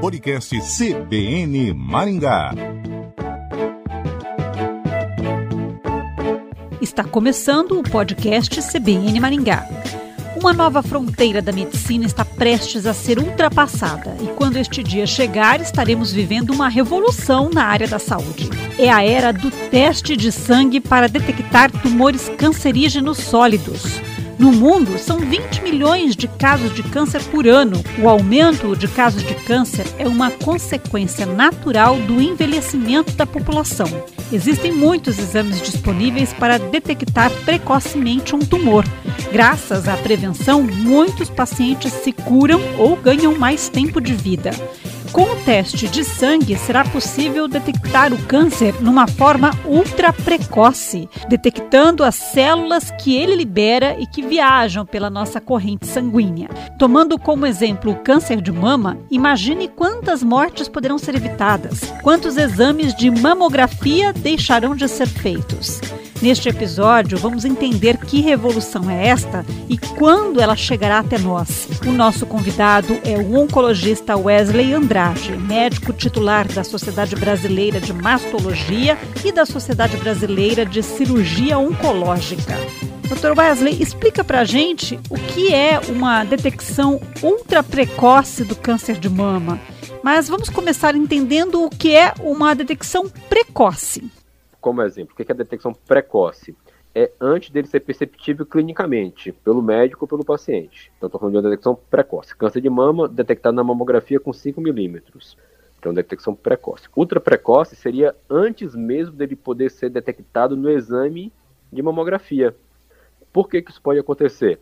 podcast CBN Maringá. Está começando o podcast CBN Maringá. Uma nova fronteira da medicina está prestes a ser ultrapassada e quando este dia chegar, estaremos vivendo uma revolução na área da saúde. É a era do teste de sangue para detectar tumores cancerígenos sólidos. No mundo, são 20 milhões de casos de câncer por ano. O aumento de casos de câncer é uma consequência natural do envelhecimento da população. Existem muitos exames disponíveis para detectar precocemente um tumor. Graças à prevenção, muitos pacientes se curam ou ganham mais tempo de vida. Com o teste de sangue, será possível detectar o câncer numa forma ultra precoce, detectando as células que ele libera e que viajam pela nossa corrente sanguínea. Tomando como exemplo o câncer de mama, imagine quantas mortes poderão ser evitadas, quantos exames de mamografia deixarão de ser feitos. Neste episódio, vamos entender que revolução é esta e quando ela chegará até nós. O nosso convidado é o oncologista Wesley Andrade, médico titular da Sociedade Brasileira de Mastologia e da Sociedade Brasileira de Cirurgia Oncológica. Dr. Wesley, explica para a gente o que é uma detecção ultra precoce do câncer de mama. Mas vamos começar entendendo o que é uma detecção precoce como exemplo, o que é a detecção precoce? É antes dele ser perceptível clinicamente, pelo médico ou pelo paciente. Então, estou falando de uma detecção precoce. Câncer de mama detectado na mamografia com 5 milímetros. Então, detecção precoce. Ultra precoce seria antes mesmo dele poder ser detectado no exame de mamografia. Por que, que isso pode acontecer?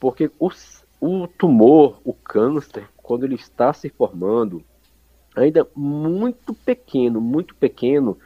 Porque os, o tumor, o câncer, quando ele está se formando, ainda muito pequeno, muito pequeno,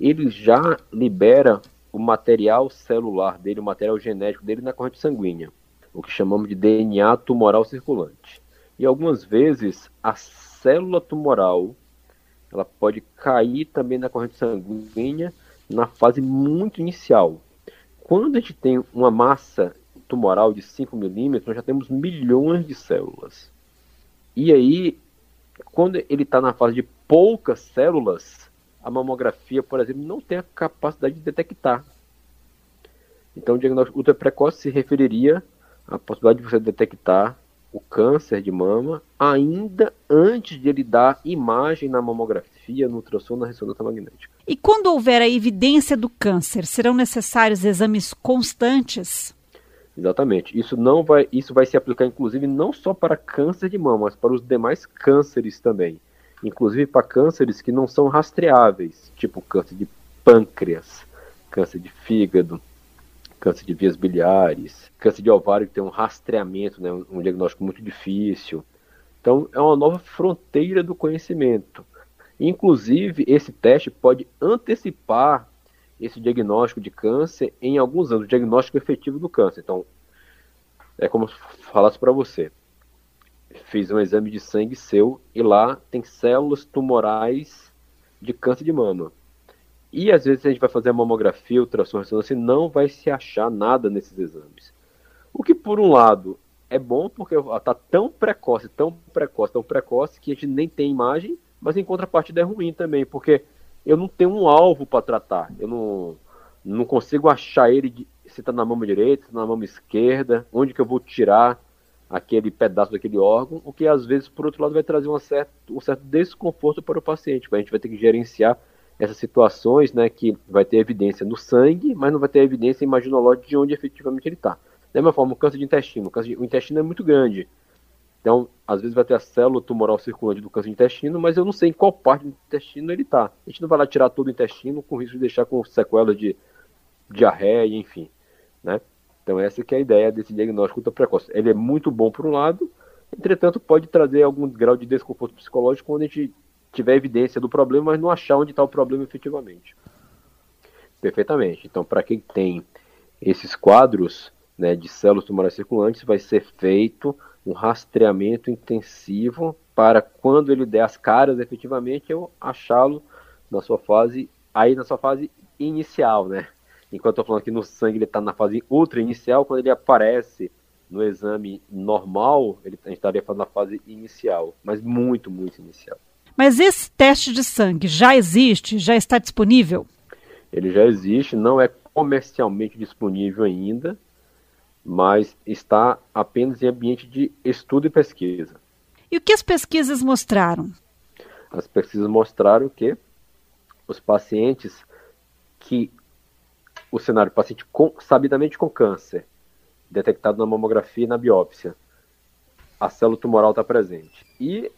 ele já libera o material celular dele, o material genético dele na corrente sanguínea, o que chamamos de DNA tumoral circulante. E algumas vezes a célula tumoral ela pode cair também na corrente sanguínea na fase muito inicial. Quando a gente tem uma massa tumoral de 5 milímetros, nós já temos milhões de células. E aí, quando ele está na fase de poucas células, a mamografia, por exemplo, não tem a capacidade de detectar. Então, o diagnóstico ultra precoce se referiria à possibilidade de você detectar o câncer de mama ainda antes de ele dar imagem na mamografia, no ultrassom, na ressonância magnética. E quando houver a evidência do câncer, serão necessários exames constantes? Exatamente. Isso não vai, isso vai se aplicar inclusive não só para câncer de mama, mas para os demais cânceres também inclusive para cânceres que não são rastreáveis, tipo câncer de pâncreas, câncer de fígado, câncer de vias biliares, câncer de ovário que tem um rastreamento, né, um diagnóstico muito difícil. Então, é uma nova fronteira do conhecimento. Inclusive, esse teste pode antecipar esse diagnóstico de câncer em alguns anos, o diagnóstico efetivo do câncer. Então, é como se falasse para você fiz um exame de sangue seu e lá tem células tumorais de câncer de mama. E às vezes a gente vai fazer a mamografia, ultrassom, ressonância não vai se achar nada nesses exames. O que por um lado é bom porque está tão precoce, tão precoce, tão precoce que a gente nem tem imagem, mas em contrapartida é ruim também, porque eu não tenho um alvo para tratar. Eu não, não consigo achar ele se está na mama direita, se está na mama esquerda, onde que eu vou tirar aquele pedaço daquele órgão, o que às vezes, por outro lado, vai trazer uma certa, um certo desconforto para o paciente. A gente vai ter que gerenciar essas situações, né, que vai ter evidência no sangue, mas não vai ter evidência imaginológica de onde efetivamente ele está. Da mesma forma, o câncer de intestino. O, câncer de, o intestino é muito grande. Então, às vezes vai ter a célula tumoral circulante do câncer de intestino, mas eu não sei em qual parte do intestino ele está. A gente não vai lá tirar todo o intestino com risco de deixar com sequelas de diarreia, enfim, né? Então essa que é a ideia desse diagnóstico ultra precoce. Ele é muito bom por um lado, entretanto pode trazer algum grau de desconforto psicológico quando a gente tiver evidência do problema, mas não achar onde está o problema efetivamente. Perfeitamente. Então para quem tem esses quadros né, de células tumorais circulantes, vai ser feito um rastreamento intensivo para quando ele der as caras efetivamente eu achá-lo na sua fase aí na sua fase inicial, né? Enquanto eu estou falando que no sangue ele está na fase ultra inicial, quando ele aparece no exame normal, ele, a gente estaria fazendo a fase inicial, mas muito, muito inicial. Mas esse teste de sangue já existe? Já está disponível? Ele já existe, não é comercialmente disponível ainda, mas está apenas em ambiente de estudo e pesquisa. E o que as pesquisas mostraram? As pesquisas mostraram que os pacientes que o cenário paciente com, sabidamente com câncer, detectado na mamografia e na biópsia, a célula tumoral está presente. E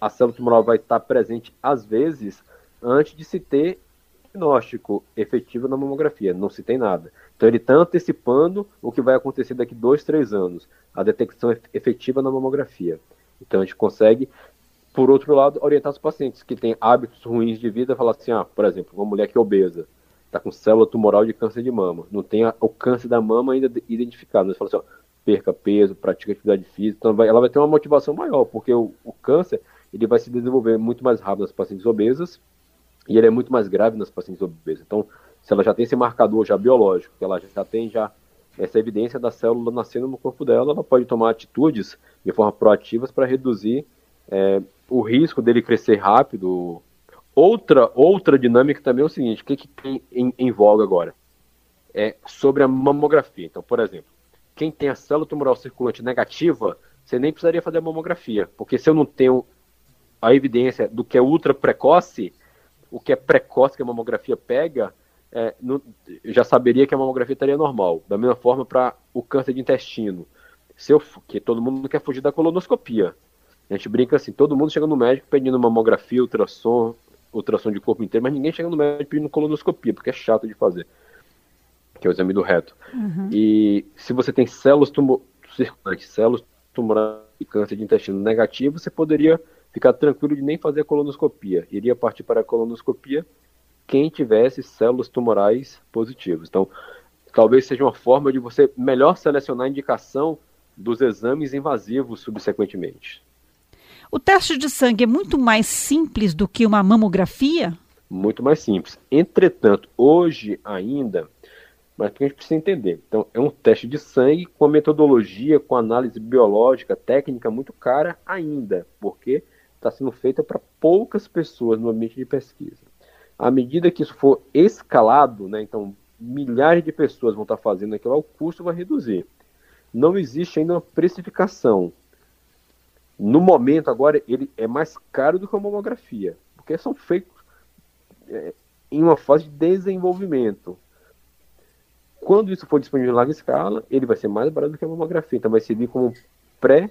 a célula tumoral vai estar presente, às vezes, antes de se ter diagnóstico efetivo na mamografia. Não se tem nada. Então, ele está antecipando o que vai acontecer daqui dois, três anos, a detecção efetiva na mamografia. Então, a gente consegue, por outro lado, orientar os pacientes que têm hábitos ruins de vida, falar assim, ah, por exemplo, uma mulher que é obesa, está com célula tumoral de câncer de mama, não tem a, o câncer da mama ainda identificado. Você fala assim, ó, perca peso, pratica atividade física, então vai, ela vai ter uma motivação maior, porque o, o, câncer ele vai se desenvolver muito mais rápido nas pacientes obesas e ele é muito mais grave nas pacientes obesas. Então, se ela já tem esse marcador já biológico, que ela já tem já essa evidência da célula nascendo no corpo dela, ela pode tomar atitudes de forma proativas para reduzir é, o risco dele crescer rápido, Outra, outra dinâmica também é o seguinte: o que, que tem em, em voga agora? É sobre a mamografia. Então, por exemplo, quem tem a célula tumoral circulante negativa, você nem precisaria fazer a mamografia, porque se eu não tenho a evidência do que é ultra precoce, o que é precoce que a mamografia pega, é, não, já saberia que a mamografia estaria normal. Da mesma forma para o câncer de intestino. Se eu, que todo mundo quer fugir da colonoscopia. A gente brinca assim, todo mundo chega no médico pedindo mamografia, ultrassom, ultrassom de corpo inteiro, mas ninguém chega no médico pedindo colonoscopia, porque é chato de fazer, que é o exame do reto. Uhum. E se você tem células circulantes, células tumorais de câncer de intestino negativo, você poderia ficar tranquilo de nem fazer a colonoscopia. Iria partir para a colonoscopia quem tivesse células tumorais positivas. Então, talvez seja uma forma de você melhor selecionar a indicação dos exames invasivos subsequentemente. O teste de sangue é muito mais simples do que uma mamografia? Muito mais simples. Entretanto, hoje ainda, mas que a gente precisa entender. Então, é um teste de sangue com a metodologia, com análise biológica, técnica muito cara ainda, porque está sendo feita para poucas pessoas no ambiente de pesquisa. À medida que isso for escalado, né, então milhares de pessoas vão estar tá fazendo aquilo, o custo vai reduzir. Não existe ainda uma precificação no momento, agora, ele é mais caro do que a mamografia, porque são feitos é, em uma fase de desenvolvimento. Quando isso for disponível em larga escala, ele vai ser mais barato do que a mamografia. Então, vai servir como pré,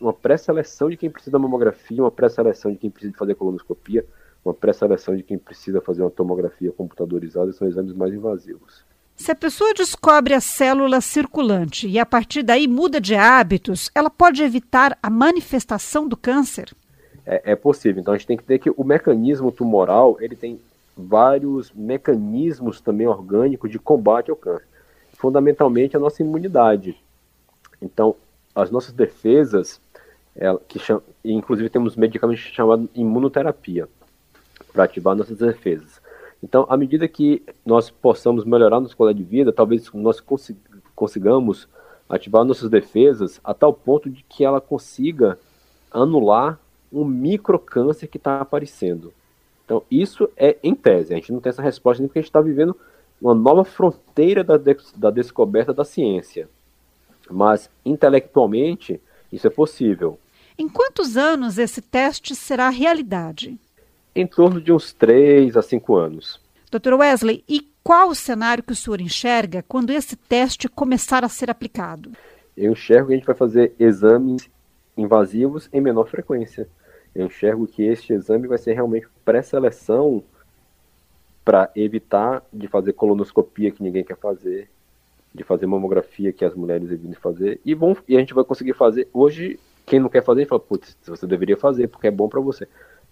uma pré-seleção de quem precisa da mamografia, uma pré-seleção de quem precisa fazer colonoscopia, uma pré-seleção de quem precisa fazer uma tomografia computadorizada. São exames mais invasivos. Se a pessoa descobre a célula circulante e a partir daí muda de hábitos, ela pode evitar a manifestação do câncer? É, é, possível. Então a gente tem que ter que o mecanismo tumoral ele tem vários mecanismos também orgânicos de combate ao câncer. Fundamentalmente a nossa imunidade. Então as nossas defesas, ela, que inclusive temos medicamentos chamados imunoterapia para ativar nossas defesas. Então, à medida que nós possamos melhorar nossa qualidade de vida, talvez nós consigamos ativar nossas defesas a tal ponto de que ela consiga anular um microcâncer que está aparecendo. Então, isso é em tese. A gente não tem essa resposta nem porque a gente está vivendo uma nova fronteira da, de da descoberta da ciência. Mas, intelectualmente, isso é possível. Em quantos anos esse teste será realidade? Em torno de uns 3 a 5 anos. Dr. Wesley, e qual o cenário que o senhor enxerga quando esse teste começar a ser aplicado? Eu enxergo que a gente vai fazer exames invasivos em menor frequência. Eu enxergo que este exame vai ser realmente pré-seleção para evitar de fazer colonoscopia que ninguém quer fazer, de fazer mamografia que as mulheres evitam fazer, e, bom, e a gente vai conseguir fazer. Hoje, quem não quer fazer, fala, putz, você deveria fazer, porque é bom para você.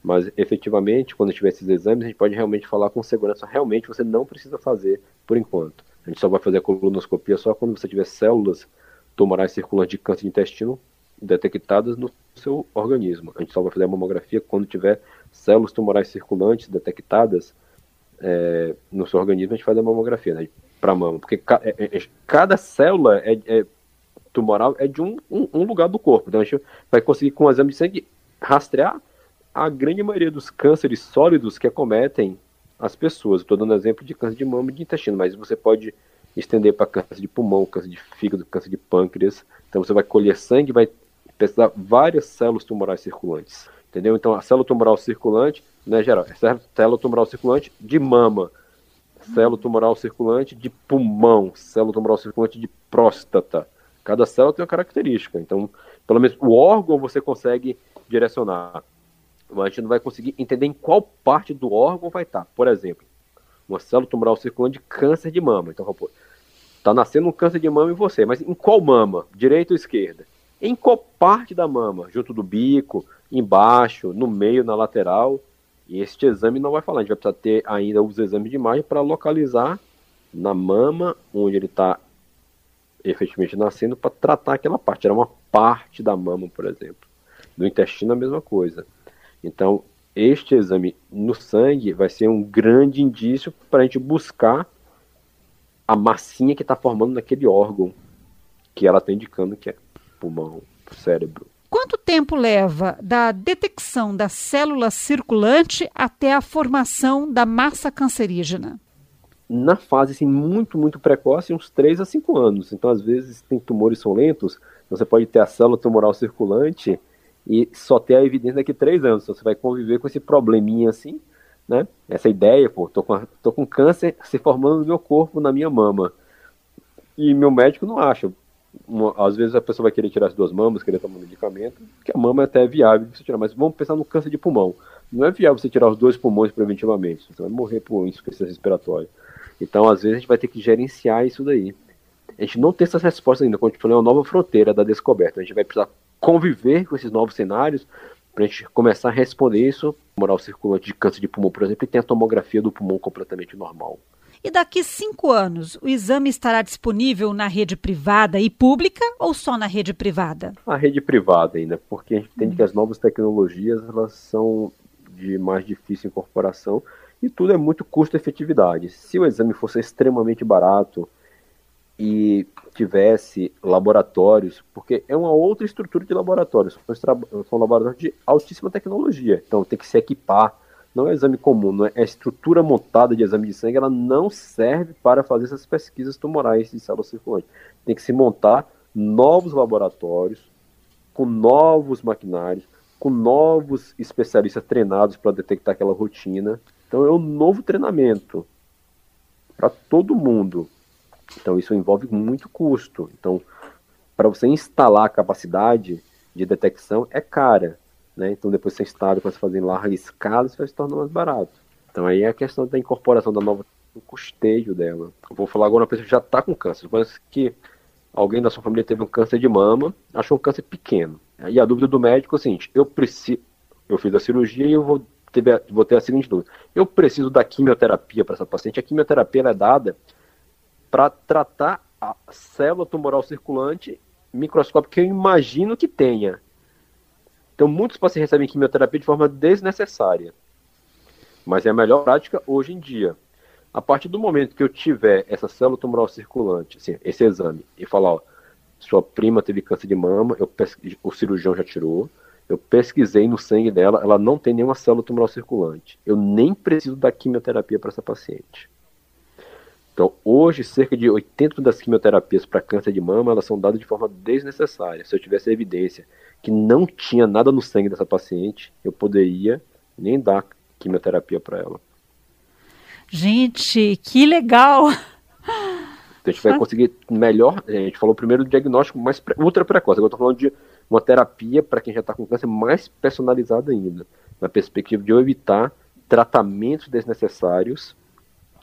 Mas efetivamente, quando tiver esses exames, a gente pode realmente falar com segurança. Realmente você não precisa fazer por enquanto. A gente só vai fazer a colonoscopia só quando você tiver células tumorais circulantes de câncer de intestino detectadas no seu organismo. A gente só vai fazer a mamografia quando tiver células tumorais circulantes detectadas é, no seu organismo. A gente faz a mamografia né, para mama, porque ca é, é, cada célula é, é, tumoral é de um, um, um, lugar do corpo. Então a gente vai conseguir, com o exame de sangue, rastrear a grande maioria dos cânceres sólidos que acometem as pessoas. Estou dando exemplo de câncer de mama e de intestino, mas você pode estender para câncer de pulmão, câncer de fígado, câncer de pâncreas. Então você vai colher sangue, vai pesquisar várias células tumorais circulantes. Entendeu? Então a célula tumoral circulante, né, geral, é célula tumoral circulante de mama, célula tumoral circulante de pulmão, célula tumoral circulante de próstata. Cada célula tem uma característica. Então, pelo menos o órgão você consegue direcionar. A gente não vai conseguir entender em qual parte do órgão vai estar. Por exemplo, uma célula tumoral circulante de câncer de mama. Então, pô, tá nascendo um câncer de mama em você, mas em qual mama? Direita ou esquerda? Em qual parte da mama? Junto do bico, embaixo, no meio, na lateral? E este exame não vai falar, a gente vai precisar ter ainda os exames de imagem para localizar na mama onde ele está efetivamente nascendo para tratar aquela parte. Era uma parte da mama, por exemplo. Do intestino a mesma coisa. Então, este exame no sangue vai ser um grande indício para a gente buscar a massinha que está formando naquele órgão que ela está indicando que é pulmão, cérebro. Quanto tempo leva da detecção da célula circulante até a formação da massa cancerígena? Na fase assim, muito, muito precoce, uns 3 a 5 anos. Então, às vezes, tem tumores são lentos, você pode ter a célula tumoral circulante e só ter a evidência daqui a 3 anos. Então, você vai conviver com esse probleminha assim, né? Essa ideia, pô, tô com, tô com câncer se formando no meu corpo, na minha mama. E meu médico não acha uma, às vezes a pessoa vai querer tirar as duas mamas, querer tomar medicamento, que a mama é até viável você tirar, mas vamos pensar no câncer de pulmão. Não é viável você tirar os dois pulmões preventivamente, você vai morrer por insuficiência respiratória. Então, às vezes, a gente vai ter que gerenciar isso daí. A gente não tem essas respostas ainda, como eu te falei, é uma nova fronteira da descoberta. A gente vai precisar conviver com esses novos cenários para a gente começar a responder isso. Moral circulante de câncer de pulmão, por exemplo, e tem a tomografia do pulmão completamente normal. E daqui cinco anos, o exame estará disponível na rede privada e pública ou só na rede privada? A rede privada ainda, porque a gente entende que as novas tecnologias elas são de mais difícil incorporação e tudo é muito custo-efetividade. Se o exame fosse extremamente barato e tivesse laboratórios, porque é uma outra estrutura de laboratórios, são laboratórios de altíssima tecnologia, então tem que se equipar não é exame comum, não é, a estrutura montada de exame de sangue, ela não serve para fazer essas pesquisas tumorais de células circulantes. Tem que se montar novos laboratórios, com novos maquinários, com novos especialistas treinados para detectar aquela rotina. Então é um novo treinamento para todo mundo. Então isso envolve muito custo. Então, para você instalar a capacidade de detecção é cara. Né? Então, depois você instala, depois você fazer em larga escala, isso vai se tornar mais barato. Então, aí é a questão da incorporação da nova, o custeio dela. Eu vou falar agora uma pessoa que já está com câncer. Suponha que alguém da sua família teve um câncer de mama, achou um câncer pequeno. E a dúvida do médico é o seguinte: eu preciso, eu fiz a cirurgia e eu vou ter, vou ter a seguinte dúvida: eu preciso da quimioterapia para essa paciente. A quimioterapia é dada para tratar a célula tumoral circulante microscópica que eu imagino que tenha. Então, muitos pacientes recebem quimioterapia de forma desnecessária. Mas é a melhor prática hoje em dia. A partir do momento que eu tiver essa célula tumoral circulante, assim, esse exame, e falar, ó, sua prima teve câncer de mama, eu o cirurgião já tirou, eu pesquisei no sangue dela, ela não tem nenhuma célula tumoral circulante. Eu nem preciso da quimioterapia para essa paciente. Então, hoje, cerca de 80% das quimioterapias para câncer de mama, elas são dadas de forma desnecessária. Se eu tivesse evidência que não tinha nada no sangue dessa paciente, eu poderia nem dar quimioterapia para ela. Gente, que legal! Então, a gente vai conseguir melhor. A gente falou primeiro do diagnóstico mais ultra precoce. Agora estou falando de uma terapia para quem já está com câncer mais personalizada ainda, na perspectiva de eu evitar tratamentos desnecessários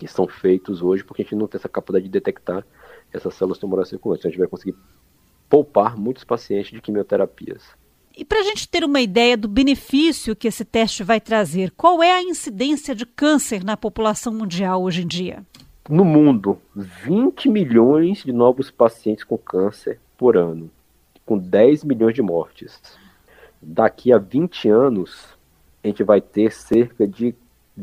que são feitos hoje, porque a gente não tem essa capacidade de detectar essas células tumorais circulantes. Então, a gente vai conseguir poupar muitos pacientes de quimioterapias. E para a gente ter uma ideia do benefício que esse teste vai trazer, qual é a incidência de câncer na população mundial hoje em dia? No mundo, 20 milhões de novos pacientes com câncer por ano, com 10 milhões de mortes. Daqui a 20 anos, a gente vai ter cerca de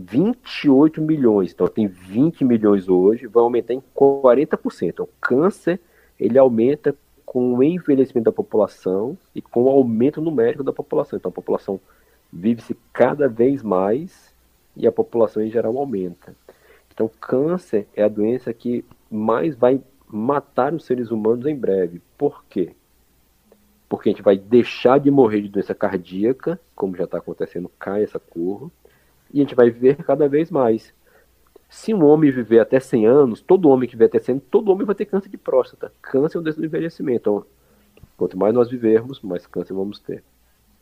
28 milhões. Então, tem 20 milhões hoje, vai aumentar em 40%. O câncer, ele aumenta com o envelhecimento da população e com o aumento numérico da população. Então a população vive-se cada vez mais e a população em geral aumenta. Então câncer é a doença que mais vai matar os seres humanos em breve. Por quê? Porque a gente vai deixar de morrer de doença cardíaca, como já está acontecendo, cai essa curva, e a gente vai viver cada vez mais. Se um homem viver até 100 anos, todo homem que viver até 100 todo homem vai ter câncer de próstata. Câncer é um do envelhecimento. Então, quanto mais nós vivermos, mais câncer vamos ter.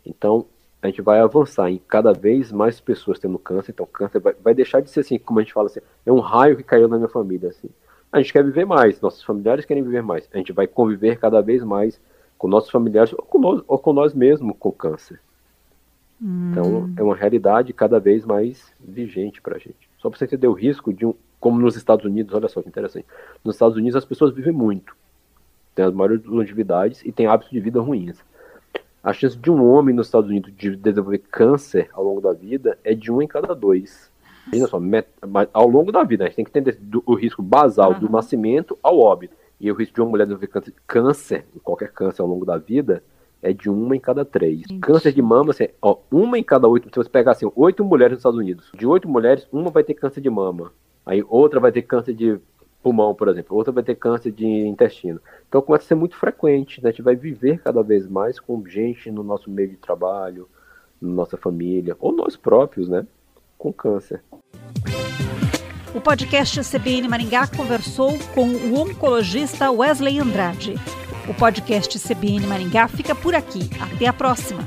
Então, a gente vai avançar em cada vez mais pessoas tendo câncer. Então, câncer vai, vai deixar de ser assim, como a gente fala assim, é um raio que caiu na minha família. Assim. A gente quer viver mais, nossos familiares querem viver mais. A gente vai conviver cada vez mais com nossos familiares ou com nós, ou com nós mesmos com câncer. Hum. Então, é uma realidade cada vez mais vigente para a gente. Só para você entender o risco de um. Como nos Estados Unidos, olha só que interessante. Nos Estados Unidos as pessoas vivem muito. Tem as maiores longevidades e têm hábitos de vida ruins. A chance de um homem nos Estados Unidos de desenvolver câncer ao longo da vida é de um em cada dois. Imagina só, met... ao longo da vida, a gente tem que entender o risco basal uhum. do nascimento ao óbito. E o risco de uma mulher desenvolver câncer, qualquer câncer ao longo da vida, é de uma em cada três. Gente. Câncer de mama, assim, ó, uma em cada oito. Se você pegar assim, oito mulheres nos Estados Unidos, de oito mulheres, uma vai ter câncer de mama. Aí outra vai ter câncer de pulmão, por exemplo. Outra vai ter câncer de intestino. Então começa a ser muito frequente. Né? A gente vai viver cada vez mais com gente no nosso meio de trabalho, na nossa família, ou nós próprios, né? Com câncer. O podcast CBN Maringá conversou com o oncologista Wesley Andrade. O podcast CBN Maringá fica por aqui. Até a próxima!